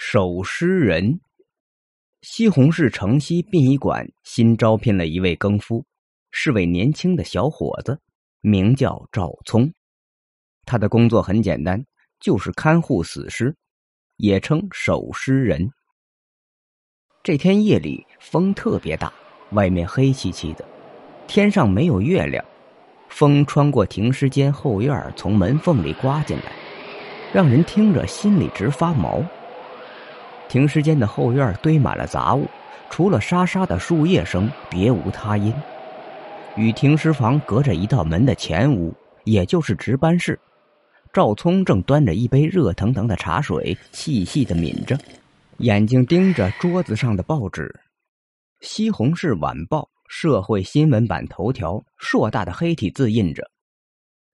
守尸人。西红柿城西殡仪馆新招聘了一位更夫，是位年轻的小伙子，名叫赵聪。他的工作很简单，就是看护死尸，也称守尸人。这天夜里风特别大，外面黑漆漆的，天上没有月亮，风穿过停尸间后院，从门缝里刮进来。让人听着心里直发毛。停尸间的后院堆满了杂物，除了沙沙的树叶声，别无他音。与停尸房隔着一道门的前屋，也就是值班室，赵聪正端着一杯热腾腾的茶水，细细的抿着，眼睛盯着桌子上的报纸，《西红柿晚报》社会新闻版头条，硕大的黑体字印着：“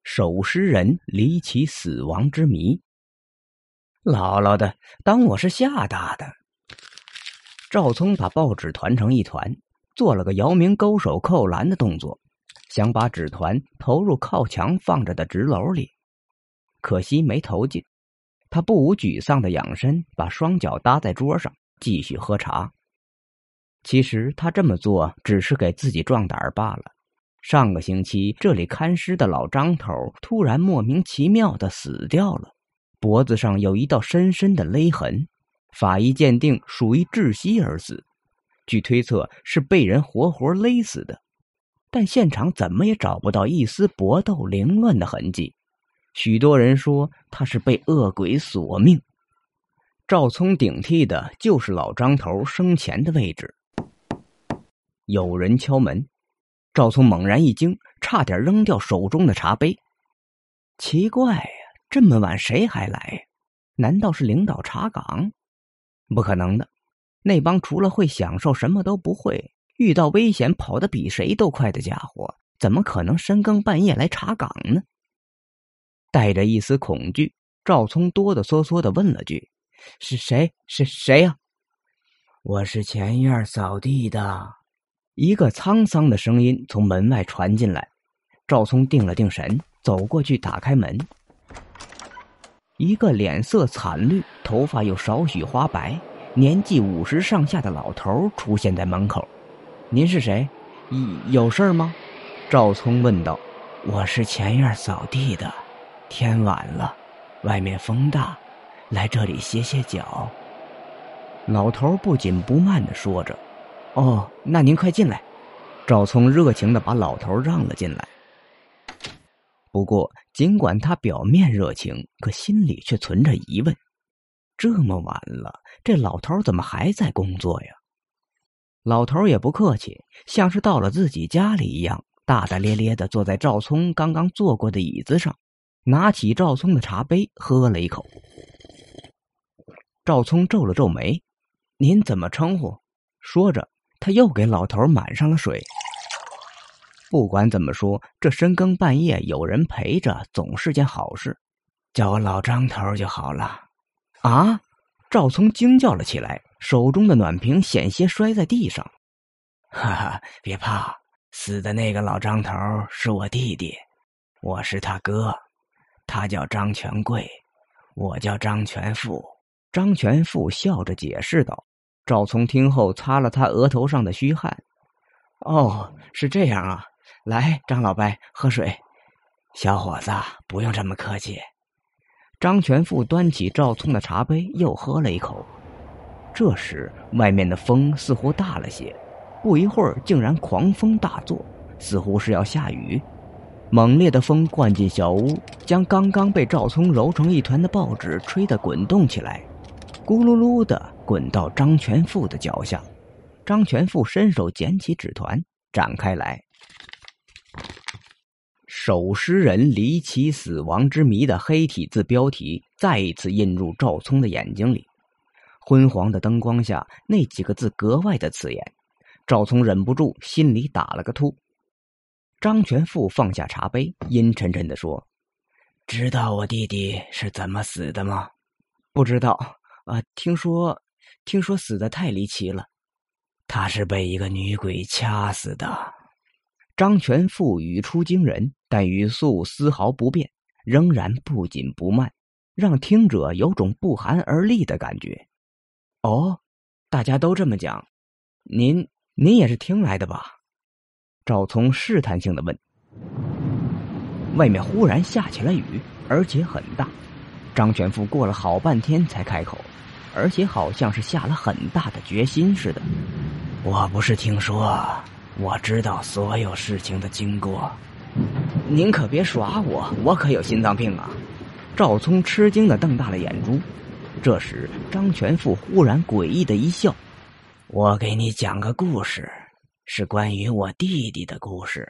守尸人离奇死亡之谜。”姥姥的，当我是吓大的。赵聪把报纸团成一团，做了个姚明勾手扣篮的动作，想把纸团投入靠墙放着的纸篓里，可惜没投进。他不无沮丧的仰身，把双脚搭在桌上，继续喝茶。其实他这么做只是给自己壮胆罢了。上个星期这里看尸的老张头突然莫名其妙的死掉了。脖子上有一道深深的勒痕，法医鉴定属于窒息而死，据推测是被人活活勒死的，但现场怎么也找不到一丝搏斗凌乱的痕迹。许多人说他是被恶鬼索命。赵聪顶替的就是老张头生前的位置。有人敲门，赵聪猛然一惊，差点扔掉手中的茶杯。奇怪！这么晚谁还来？难道是领导查岗？不可能的，那帮除了会享受什么都不会，遇到危险跑得比谁都快的家伙，怎么可能深更半夜来查岗呢？带着一丝恐惧，赵聪哆哆嗦嗦的问了句：“是谁？是谁呀？”“我是前院扫地的。”一个沧桑的声音从门外传进来。赵聪定了定神，走过去打开门。一个脸色惨绿、头发又少许花白、年纪五十上下的老头出现在门口。您是谁？有事吗？赵聪问道。我是前院扫地的，天晚了，外面风大，来这里歇歇脚。老头不紧不慢的说着。哦，那您快进来。赵聪热情的把老头让了进来。不过，尽管他表面热情，可心里却存着疑问：这么晚了，这老头怎么还在工作呀？老头也不客气，像是到了自己家里一样，大大咧咧的坐在赵聪刚刚坐过的椅子上，拿起赵聪的茶杯喝了一口。赵聪皱了皱眉：“您怎么称呼？”说着，他又给老头满上了水。不管怎么说，这深更半夜有人陪着总是件好事，叫我老张头就好了。啊！赵聪惊叫了起来，手中的暖瓶险些摔在地上。哈哈，别怕，死的那个老张头是我弟弟，我是他哥，他叫张全贵，我叫张全富。张全富笑着解释道。赵聪听后擦了擦额头上的虚汗。哦，是这样啊。来，张老伯，喝水。小伙子，不用这么客气。张全富端起赵聪的茶杯，又喝了一口。这时，外面的风似乎大了些，不一会儿，竟然狂风大作，似乎是要下雨。猛烈的风灌进小屋，将刚刚被赵聪揉成一团的报纸吹得滚动起来，咕噜噜的滚到张全富的脚下。张全富伸手捡起纸团，展开来。守尸人离奇死亡之谜的黑体字标题再一次印入赵聪的眼睛里，昏黄的灯光下，那几个字格外的刺眼。赵聪忍不住心里打了个突。张全富放下茶杯，阴沉沉的说：“知道我弟弟是怎么死的吗？”“不知道。”“啊，听说，听说死的太离奇了。他是被一个女鬼掐死的。”张全富语出惊人，但语速丝毫不变，仍然不紧不慢，让听者有种不寒而栗的感觉。哦，大家都这么讲，您您也是听来的吧？赵聪试探性的问。外面忽然下起了雨，而且很大。张全富过了好半天才开口，而且好像是下了很大的决心似的。我不是听说，我知道所有事情的经过。您可别耍我，我可有心脏病啊！赵聪吃惊的瞪大了眼珠。这时，张全富忽然诡异的一笑：“我给你讲个故事，是关于我弟弟的故事。”